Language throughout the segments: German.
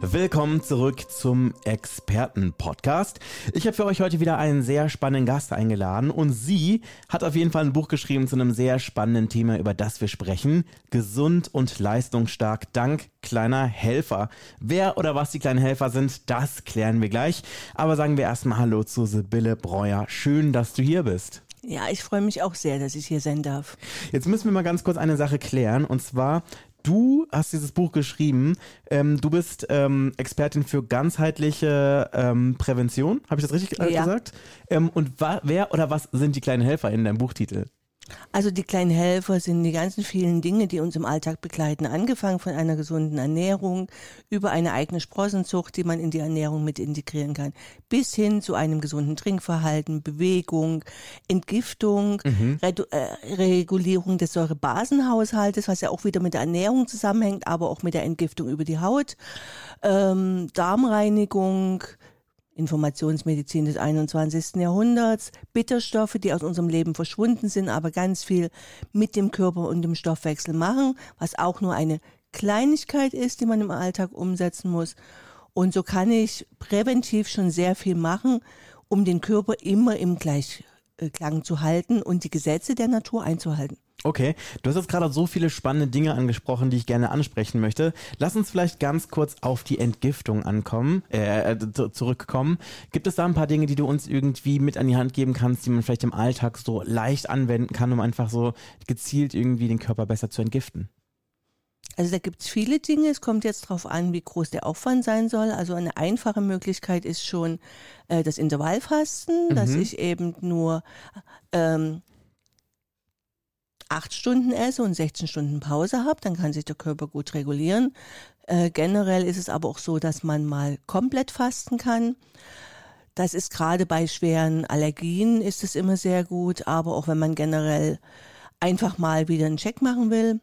Willkommen zurück zum Experten-Podcast. Ich habe für euch heute wieder einen sehr spannenden Gast eingeladen und sie hat auf jeden Fall ein Buch geschrieben zu einem sehr spannenden Thema, über das wir sprechen. Gesund und leistungsstark dank kleiner Helfer. Wer oder was die kleinen Helfer sind, das klären wir gleich. Aber sagen wir erstmal Hallo zu Sibylle Breuer. Schön, dass du hier bist. Ja, ich freue mich auch sehr, dass ich hier sein darf. Jetzt müssen wir mal ganz kurz eine Sache klären. Und zwar, du hast dieses Buch geschrieben. Ähm, du bist ähm, Expertin für ganzheitliche ähm, Prävention. Habe ich das richtig äh, Ja. gesagt? Ähm, und wer oder was sind die kleinen Helfer in deinem Buchtitel? Also die kleinen Helfer sind die ganzen vielen Dinge, die uns im Alltag begleiten. Angefangen von einer gesunden Ernährung über eine eigene Sprossenzucht, die man in die Ernährung mit integrieren kann, bis hin zu einem gesunden Trinkverhalten, Bewegung, Entgiftung, Redu äh, Regulierung des Säurebasenhaushaltes, was ja auch wieder mit der Ernährung zusammenhängt, aber auch mit der Entgiftung über die Haut, ähm, Darmreinigung, Informationsmedizin des 21. Jahrhunderts, Bitterstoffe, die aus unserem Leben verschwunden sind, aber ganz viel mit dem Körper und dem Stoffwechsel machen, was auch nur eine Kleinigkeit ist, die man im Alltag umsetzen muss. Und so kann ich präventiv schon sehr viel machen, um den Körper immer im Gleichklang zu halten und die Gesetze der Natur einzuhalten. Okay, du hast jetzt gerade so viele spannende Dinge angesprochen, die ich gerne ansprechen möchte. Lass uns vielleicht ganz kurz auf die Entgiftung ankommen, äh, äh, zu- zurückkommen. Gibt es da ein paar Dinge, die du uns irgendwie mit an die Hand geben kannst, die man vielleicht im Alltag so leicht anwenden kann, um einfach so gezielt irgendwie den Körper besser zu entgiften? Also da gibt's viele Dinge. Es kommt jetzt drauf an, wie groß der Aufwand sein soll. Also eine einfache Möglichkeit ist schon äh, das Intervallfasten, dass ich eben nur ähm, acht Stunden esse und 16 Stunden Pause habe. Dann kann sich der Körper gut regulieren. Äh, generell ist es aber auch so, dass man mal komplett fasten kann. Das ist gerade bei schweren Allergien ist es immer sehr gut, aber auch wenn man generell einfach mal wieder einen Check machen will.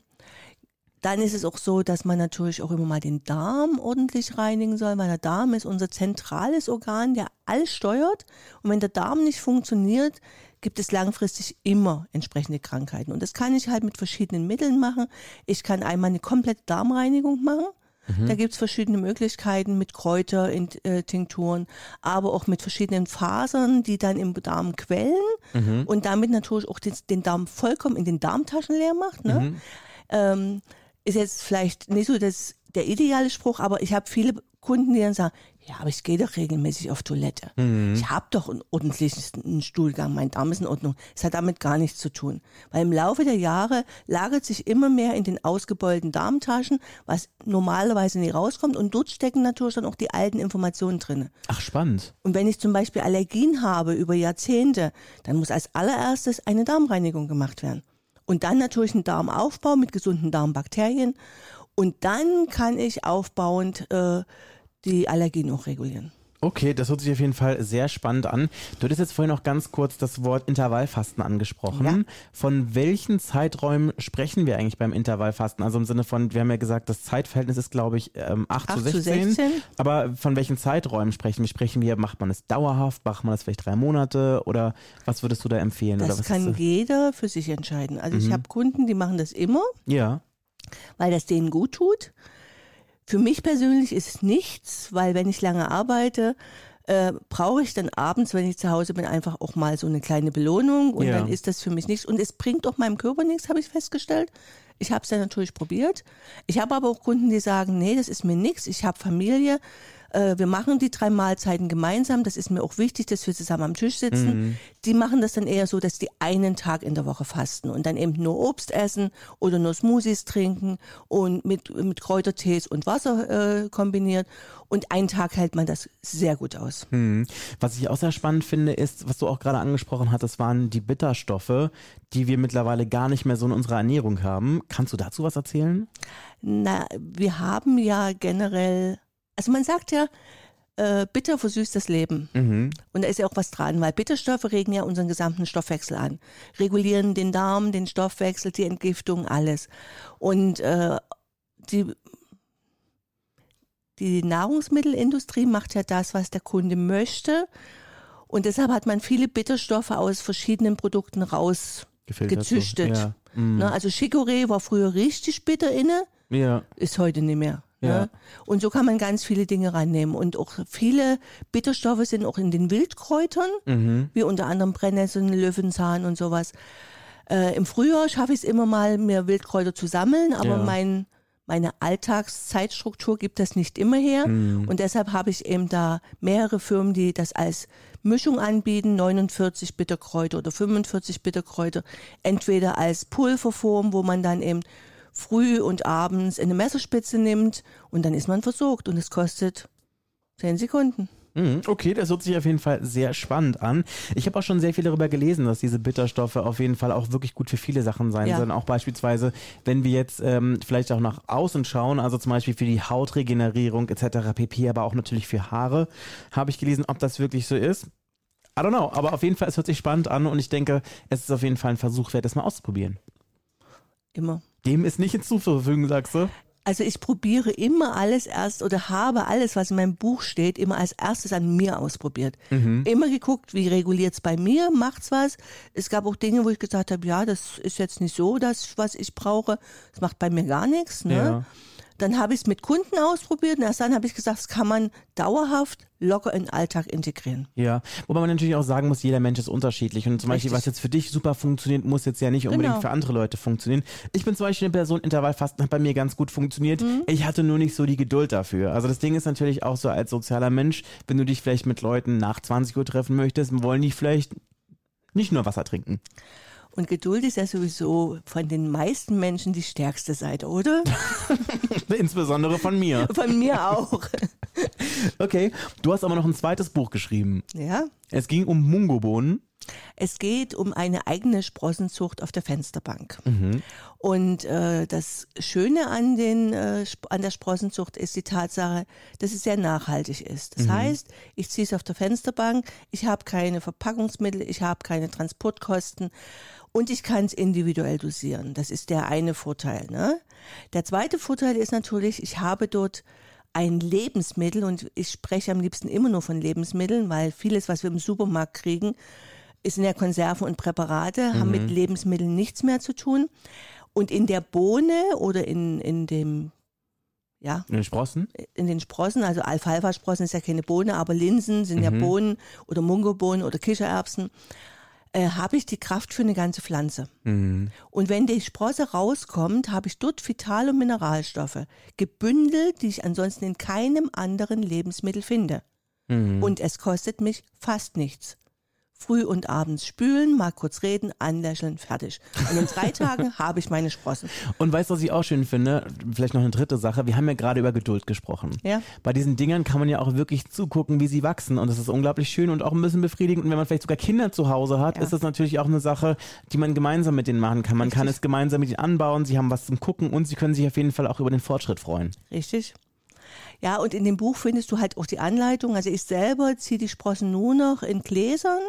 Dann ist es auch so, dass man natürlich auch immer mal den Darm ordentlich reinigen soll, weil der Darm ist unser zentrales Organ, der alles steuert. Und wenn der Darm nicht funktioniert, gibt es langfristig immer entsprechende Krankheiten. Und das kann ich halt mit verschiedenen Mitteln machen. Ich kann einmal eine komplette Darmreinigung machen. Da gibt's verschiedene Möglichkeiten mit Kräutertinkturen, aber auch mit verschiedenen Fasern, die dann im Darm quellen und damit natürlich auch den, den Darm vollkommen in den Darmtaschen leer macht. Ne? ähm, ist jetzt vielleicht nicht so das, der ideale Spruch, aber ich habe viele Kunden, die dann sagen, ja, aber ich gehe doch regelmäßig auf Toilette. Ich habe doch einen ordentlichen Stuhlgang, mein Darm ist in Ordnung. Es hat damit gar nichts zu tun. Weil im Laufe der Jahre lagert sich immer mehr in den ausgebeulten Darmtaschen, was normalerweise nie rauskommt. Und dort stecken natürlich dann auch die alten Informationen drinne. Ach, spannend. Und wenn ich zum Beispiel Allergien habe über Jahrzehnte, dann muss als allererstes eine Darmreinigung gemacht werden. Und dann natürlich ein Darmaufbau mit gesunden Darmbakterien. Und dann kann ich aufbauend äh, die Allergien auch regulieren. Okay, das hört sich auf jeden Fall sehr spannend an. Du hattest jetzt vorhin noch ganz kurz das Wort Intervallfasten angesprochen. Ja. Von welchen Zeiträumen sprechen wir eigentlich beim Intervallfasten? Also im Sinne von, wir haben ja gesagt, das Zeitverhältnis ist, glaube ich, ähm, 8, zu 8 zu 16. 16. Aber von welchen Zeiträumen sprechen wir? Sprechen wir, macht man es dauerhaft, macht man es vielleicht drei Monate oder was würdest du da empfehlen? oder Das was kann ist, jeder für sich entscheiden. Also ich habe Kunden, die machen das immer, Ja. weil das denen gut tut. Für mich persönlich ist es nichts, weil wenn ich lange arbeite, äh, brauche ich dann abends, wenn ich zu Hause bin, einfach auch mal so eine kleine Belohnung und Ja. dann ist das für mich nichts. Und es bringt auch meinem Körper nichts, habe ich festgestellt. Ich habe es dann natürlich probiert. Ich habe aber auch Kunden, die sagen, nee, das ist mir nichts. Ich habe Familie. Äh, wir machen die drei Mahlzeiten gemeinsam. Das ist mir auch wichtig, dass wir zusammen am Tisch sitzen. Die machen das dann eher so, dass die einen Tag in der Woche fasten und dann eben nur Obst essen oder nur Smoothies trinken und mit, mit Kräutertees und Wasser äh, kombiniert. Und einen Tag hält man das sehr gut aus. Hm. Was ich auch sehr spannend finde, ist, was du auch gerade angesprochen hattest, waren die Bitterstoffe, die wir mittlerweile gar nicht mehr so in unserer Ernährung haben. Kannst du dazu was erzählen? Na, wir haben ja generell, also man sagt ja, äh, bitter versüßt das Leben. Mhm. Und da ist ja auch was dran, weil Bitterstoffe regen ja unseren gesamten Stoffwechsel an. Regulieren den Darm, den Stoffwechsel, die Entgiftung, alles. Und äh, die, die Nahrungsmittelindustrie macht ja das, was der Kunde möchte. Und deshalb hat man viele Bitterstoffe aus verschiedenen Produkten raus. Gefiltert Gezüchtet. So. Ja. Ne? Also Chicorée war früher richtig bitter inne, ja. ist heute nicht mehr. Ja. Ne? Und so kann man ganz viele Dinge rannehmen. Und auch viele Bitterstoffe sind auch in den Wildkräutern, Mhm. wie unter anderem Brennnesseln, Löwenzahn und sowas. Äh, Im Frühjahr schaffe ich es immer mal, mir Wildkräuter zu sammeln, aber Ja. mein, meine Alltagszeitstruktur gibt das nicht immer her. Mhm. Und deshalb habe ich eben da mehrere Firmen, die das als Mischung anbieten, 49 Bitterkräuter oder 45 Bitterkräuter, entweder als Pulverform, wo man dann eben früh und abends eine Messerspitze nimmt und dann ist man versorgt und es kostet 10 Sekunden. Mhm, Okay, das hört sich auf jeden Fall sehr spannend an. Ich habe auch schon sehr viel darüber gelesen, dass diese Bitterstoffe auf jeden Fall auch wirklich gut für viele Sachen sein Ja. sollen. Auch beispielsweise, wenn wir jetzt ähm, vielleicht auch nach außen schauen, also zum Beispiel für die Hautregenerierung etc. pp, aber auch natürlich für Haare, habe ich gelesen, ob das wirklich so ist. I don't know, aber auf jeden Fall, es hört sich spannend an und ich denke, es ist auf jeden Fall ein Versuch wert, das mal auszuprobieren. Immer. Dem ist nicht hinzuzufügen, sagst du? Also ich probiere immer alles erst oder habe alles, was in meinem Buch steht, immer als erstes an mir ausprobiert. Immer geguckt, wie reguliert's bei mir, macht's was. Es gab auch Dinge, wo ich gesagt habe, ja, das ist jetzt nicht so das, was ich brauche. Das macht bei mir gar nichts. Ne? Ja. Dann habe ich es mit Kunden ausprobiert und erst dann habe ich gesagt, das kann man dauerhaft locker in den Alltag integrieren. Ja, wobei man natürlich auch sagen muss, jeder Mensch ist unterschiedlich. Und zum Beispiel, Richtig. was jetzt für dich super funktioniert, muss jetzt ja nicht unbedingt Genau. für andere Leute funktionieren. Ich bin zum Beispiel eine Person, Intervallfasten hat bei mir ganz gut funktioniert. Mhm. Ich hatte nur nicht so die Geduld dafür. Also das Ding ist natürlich auch so als sozialer Mensch, wenn du dich vielleicht mit Leuten nach 20 Uhr treffen möchtest, wollen die vielleicht nicht nur Wasser trinken. Und Geduld ist ja sowieso von den meisten Menschen die stärkste Seite, oder? Insbesondere von mir. Von mir auch. Okay, du hast aber noch ein zweites Buch geschrieben. Ja. Es ging um Mungobohnen. Es geht um eine eigene Sprossenzucht auf der Fensterbank. Und äh, das Schöne an, den, äh, an der Sprossenzucht ist die Tatsache, dass es sehr nachhaltig ist. Das heißt, ich ziehe es auf der Fensterbank, ich habe keine Verpackungsmittel, ich habe keine Transportkosten und ich kann es individuell dosieren. Das ist der eine Vorteil. Ne? Der zweite Vorteil ist natürlich, ich habe dort ein Lebensmittel und ich spreche am liebsten immer nur von Lebensmitteln, weil vieles, was wir im Supermarkt kriegen, ist in der Konserven und Präparate, haben mit Lebensmitteln nichts mehr zu tun. Und in der Bohne oder in, in dem, ja, In den Sprossen. in den Sprossen, also Alfalfa-Sprossen ist ja keine Bohne, aber Linsen sind ja Bohnen oder Mungobohnen oder Kichererbsen, äh, habe ich die Kraft für eine ganze Pflanze. Mhm. Und wenn die Sprosse rauskommt, habe ich dort Vital- und Mineralstoffe gebündelt, die ich ansonsten in keinem anderen Lebensmittel finde. Mhm. Und es kostet mich fast nichts. Früh und abends spülen, mal kurz reden, anlächeln, fertig. Und in drei Tagen habe ich meine Sprossen. Und weißt du, was ich auch schön finde? Vielleicht noch eine dritte Sache. Wir haben ja gerade über Geduld gesprochen. Ja. Bei diesen Dingern kann man ja auch wirklich zugucken, wie sie wachsen. Und das ist unglaublich schön und auch ein bisschen befriedigend. Und wenn man vielleicht sogar Kinder zu Hause hat, Ja. ist das natürlich auch eine Sache, die man gemeinsam mit denen machen kann. Man kann Richtig. es gemeinsam mit ihnen anbauen. Sie haben was zum Gucken und sie können sich auf jeden Fall auch über den Fortschritt freuen. Richtig? Ja, und in dem Buch findest du halt auch die Anleitung. Also ich selber ziehe die Sprossen nur noch in Gläsern,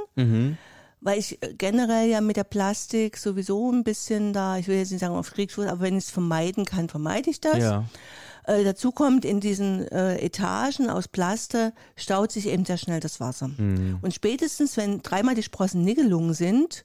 weil ich äh, generell ja mit der Plastik sowieso ein bisschen da, ich will jetzt nicht sagen auf Kriegsfuß, aber wenn ich es vermeiden kann, vermeide ich das. Ja. Äh, dazu kommt, in diesen äh, Etagen aus Plaste staut sich eben sehr schnell das Wasser. Und spätestens, wenn dreimal die Sprossen nie gelungen sind,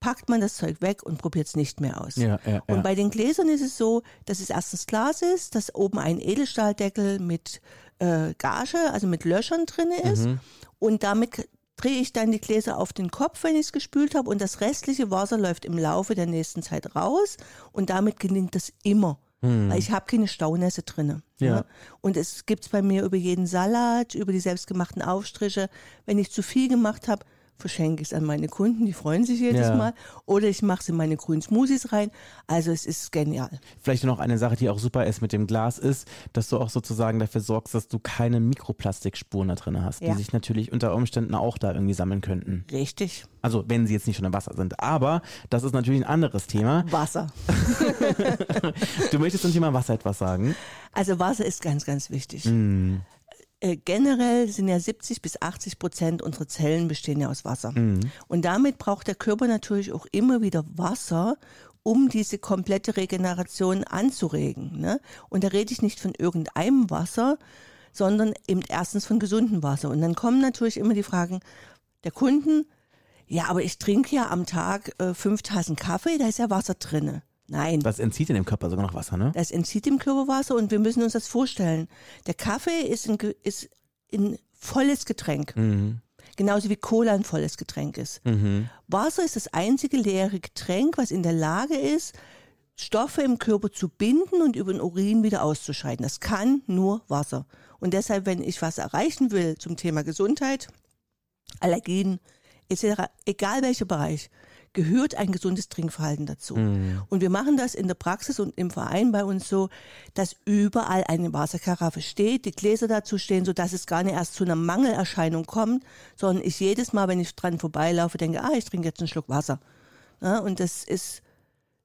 packt man das Zeug weg und probiert es nicht mehr aus. Ja, ja, ja. Und bei den Gläsern ist es so, dass es erstens Glas ist, dass oben ein Edelstahldeckel mit äh, Gage, also mit Löchern drin ist. Mhm. Und damit drehe ich dann die Gläser auf den Kopf, wenn ich es gespült habe. Und das restliche Wasser läuft im Laufe der nächsten Zeit raus. Und damit gelingt das immer. Weil ich habe keine Staunässe drinne. Mhm. Ja. ne? Und es gibt's bei mir über jeden Salat, über die selbstgemachten Aufstriche. Wenn ich zu viel gemacht habe, verschenke ich es an meine Kunden, die freuen sich jedes Ja. Mal. Oder ich mache es in meine grünen Smoothies rein. Also es ist genial. Vielleicht noch eine Sache, die auch super ist mit dem Glas, ist, dass du auch sozusagen dafür sorgst, dass du keine Mikroplastikspuren da drin hast, Ja. die sich natürlich unter Umständen auch da irgendwie sammeln könnten. Richtig. Also wenn sie jetzt nicht schon im Wasser sind. Aber das ist natürlich ein anderes Thema. Wasser. Du möchtest zum Thema Wasser etwas sagen. Also Wasser ist ganz, ganz wichtig. Äh, generell sind ja 70 bis 80 Prozent unserer Zellen bestehen ja aus Wasser. Und damit braucht der Körper natürlich auch immer wieder Wasser, um diese komplette Regeneration anzuregen. Ne? Und da rede ich nicht von irgendeinem Wasser, sondern eben erstens von gesundem Wasser. Und dann kommen natürlich immer die Fragen der Kunden, ja, aber ich trinke ja am Tag äh, fünf Tassen Kaffee, da ist ja Wasser drinne. Nein, Das entzieht in dem Körper sogar noch Wasser, ne? das entzieht dem Körper Wasser und wir müssen uns das vorstellen. Der Kaffee ist ein, ist ein volles Getränk. Genauso wie Cola ein volles Getränk ist. Wasser ist das einzige leere Getränk, was in der Lage ist, Stoffe im Körper zu binden und über den Urin wieder auszuscheiden. Das kann nur Wasser. Und deshalb, wenn ich was erreichen will zum Thema Gesundheit, Allergien etc., egal welcher Bereich, gehört ein gesundes Trinkverhalten dazu. Und wir machen das in der Praxis und im Verein bei uns so, dass überall eine Wasserkaraffe steht, die Gläser dazu stehen, so dass es gar nicht erst zu einer Mangelerscheinung kommt, sondern ich jedes Mal, wenn ich dran vorbeilaufe, denke, ah, ich trinke jetzt einen Schluck Wasser. Ja, und das ist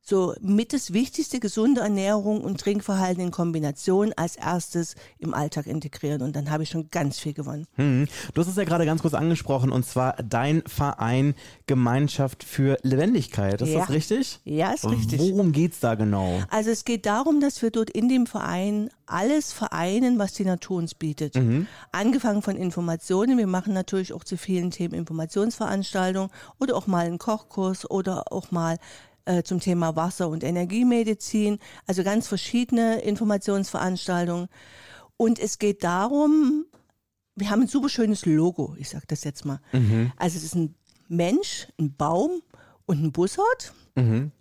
so mit das wichtigste, gesunde Ernährung und Trinkverhalten in Kombination als erstes im Alltag integrieren. Und dann habe ich schon ganz viel gewonnen. Mhm. Du hast es ja gerade ganz kurz angesprochen und zwar dein Verein Gemeinschaft für Lebendigkeit. Ist Ja. das richtig? Ja, ist richtig. Worum geht's da genau? Also es geht darum, dass wir dort in dem Verein alles vereinen, was die Natur uns bietet. Angefangen von Informationen. Wir machen natürlich auch zu vielen Themen Informationsveranstaltungen oder auch mal einen Kochkurs oder auch mal äh, zum Thema Wasser- und Energiemedizin. Also ganz verschiedene Informationsveranstaltungen. Und es geht darum, wir haben ein super schönes Logo, ich sage das jetzt mal. Also es ist ein Mensch, ein Baum und ein Bussard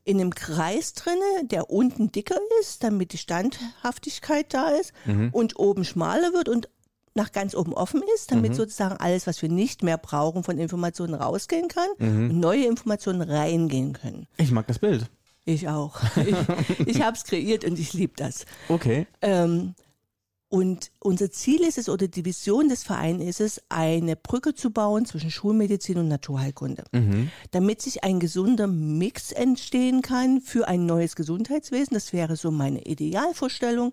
in einem Kreis drinne, der unten dicker ist, damit die Standhaftigkeit da ist und oben schmaler wird und nach ganz oben offen ist, damit sozusagen alles, was wir nicht mehr brauchen, von Informationen rausgehen kann und neue Informationen reingehen können. Ich mag das Bild. Ich auch. Ich, ich habe es kreiert und ich liebe das. Okay. Ähm, und unser Ziel ist es, oder die Vision des Vereins ist es, eine Brücke zu bauen zwischen Schulmedizin und Naturheilkunde. Damit sich ein gesunder Mix entstehen kann für ein neues Gesundheitswesen. Das wäre so meine Idealvorstellung,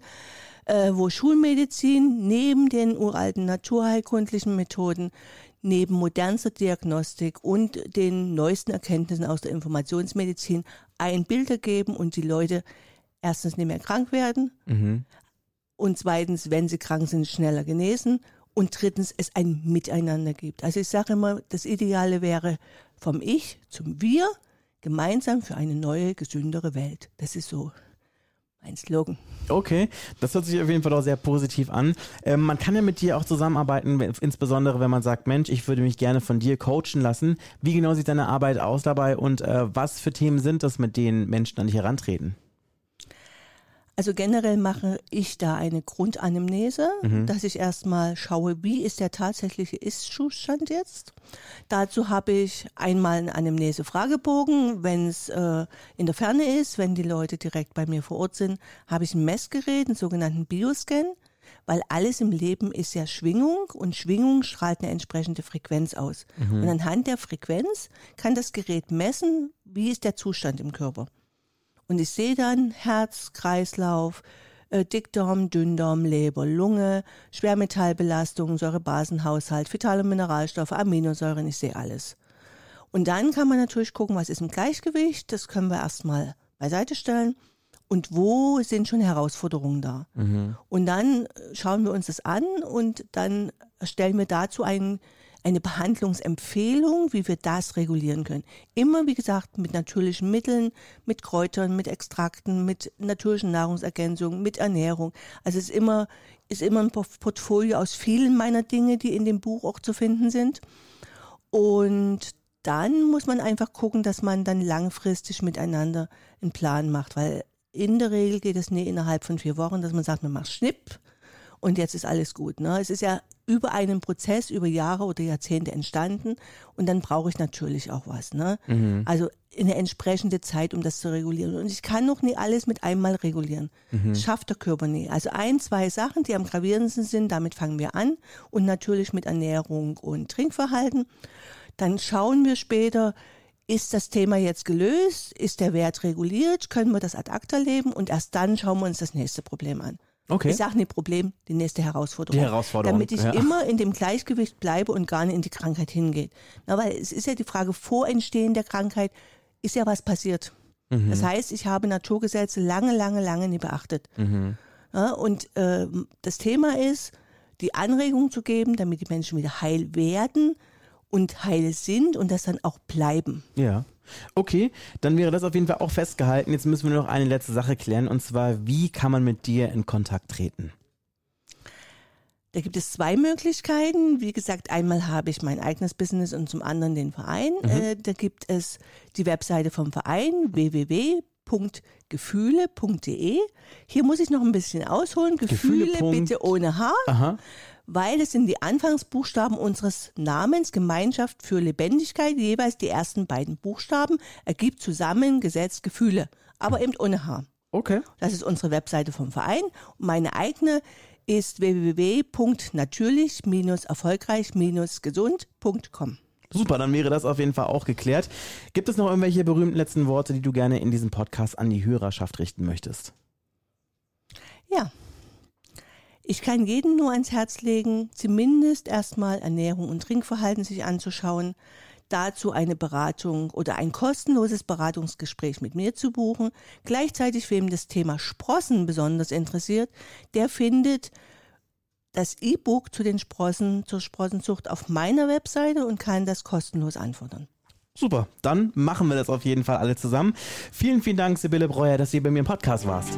äh, wo Schulmedizin neben den uralten naturheilkundlichen Methoden, neben modernster Diagnostik und den neuesten Erkenntnissen aus der Informationsmedizin ein Bild ergeben und die Leute erstens nicht mehr krank werden, und zweitens, wenn sie krank sind, schneller genesen und drittens, es ein Miteinander gibt. Also ich sage immer, das Ideale wäre vom Ich zum Wir, gemeinsam für eine neue, gesündere Welt. Das ist so mein Slogan. Okay, das hört sich auf jeden Fall auch sehr positiv an. Ähm, man kann ja mit dir auch zusammenarbeiten, insbesondere wenn man sagt, Mensch, ich würde mich gerne von dir coachen lassen. Wie genau sieht deine Arbeit aus dabei und äh, was für Themen sind das, mit denen Menschen an dich herantreten? Also generell mache ich da eine Grundanamnese, dass ich erstmal schaue, wie ist der tatsächliche Ist-Zustand jetzt. Dazu habe ich einmal einen Anamnese-Fragebogen, wenn es äh, in der Ferne ist, wenn die Leute direkt bei mir vor Ort sind, habe ich ein Messgerät, einen sogenannten Bioscan, weil alles im Leben ist ja Schwingung und Schwingung strahlt eine entsprechende Frequenz aus. Und anhand der Frequenz kann das Gerät messen, wie ist der Zustand im Körper. Und ich sehe dann Herz, Kreislauf, äh, Dickdarm, Dünndarm, Leber, Lunge, Schwermetallbelastung, Säurebasenhaushalt, vitale Mineralstoffe, Aminosäuren, ich sehe alles. Und dann kann man natürlich gucken, was ist im Gleichgewicht, das können wir erstmal beiseite stellen. Und wo sind schon Herausforderungen da? Und dann schauen wir uns das an und dann stellen wir dazu ein, eine Behandlungsempfehlung, wie wir das regulieren können. Immer, wie gesagt, mit natürlichen Mitteln, mit Kräutern, mit Extrakten, mit natürlichen Nahrungsergänzungen, mit Ernährung. Also es ist immer, ist immer ein Port- Portfolio aus vielen meiner Dinge, die in dem Buch auch zu finden sind. Und dann muss man einfach gucken, dass man dann langfristig miteinander einen Plan macht, weil in der Regel geht es nicht innerhalb von vier Wochen, dass man sagt, man macht Schnipp und jetzt ist alles gut. Ne? Es ist ja über einen Prozess, über Jahre oder Jahrzehnte entstanden und dann brauche ich natürlich auch was. Ne? Also eine entsprechende Zeit, um das zu regulieren. Und ich kann noch nie alles mit einmal regulieren. Das schafft der Körper nie. Also ein, zwei Sachen, die am gravierendsten sind, damit fangen wir an und natürlich mit Ernährung und Trinkverhalten. Dann schauen wir später, ist das Thema jetzt gelöst? Ist der Wert reguliert? Können wir das ad acta leben? Und erst dann schauen wir uns das nächste Problem an. Okay. Ich sage nicht Problem, die nächste Herausforderung. Die Herausforderung, Damit ich ja. immer in dem Gleichgewicht bleibe und gar nicht in die Krankheit hingeht. Na, weil es ist ja die Frage, vor Entstehen der Krankheit ist ja was passiert. Mhm. Das heißt, ich habe Naturgesetze lange, lange, lange nie beachtet. Mhm. Ja, und ähm, das Thema ist, die Anregung zu geben, damit die Menschen wieder heil werden und heil sind und das dann auch bleiben. Ja. Okay, dann wäre das auf jeden Fall auch festgehalten. Jetzt müssen wir nur noch eine letzte Sache klären und zwar, wie kann man mit dir in Kontakt treten? Da gibt es zwei Möglichkeiten. Wie gesagt, einmal habe ich mein eigenes Business und zum anderen den Verein. Äh, da gibt es die Webseite vom Verein www.gefühle.de. Hier muss ich noch ein bisschen ausholen. Gefühle, Gefühle. bitte ohne H, Aha. Weil es sind die Anfangsbuchstaben unseres Namens Gemeinschaft für Lebendigkeit. Jeweils die ersten beiden Buchstaben ergibt zusammengesetzt Gefühle, aber eben ohne H. Okay. Das ist unsere Webseite vom Verein. Meine eigene ist www.natürlich-erfolgreich-gesund.com. Super, dann wäre das auf jeden Fall auch geklärt. Gibt es noch irgendwelche berühmten letzten Worte, die du gerne in diesem Podcast an die Hörerschaft richten möchtest? Ja. Ich kann jedem nur ans Herz legen, zumindest erstmal Ernährung und Trinkverhalten sich anzuschauen, dazu eine Beratung oder ein kostenloses Beratungsgespräch mit mir zu buchen. Gleichzeitig, wem das Thema Sprossen besonders interessiert, der findet das E-Book zu den Sprossen, zur Sprossenzucht auf meiner Webseite und kann das kostenlos anfordern. Super, dann machen wir das auf jeden Fall alle zusammen. Vielen, vielen Dank, Sibylle Breuer, dass du bei mir im Podcast warst.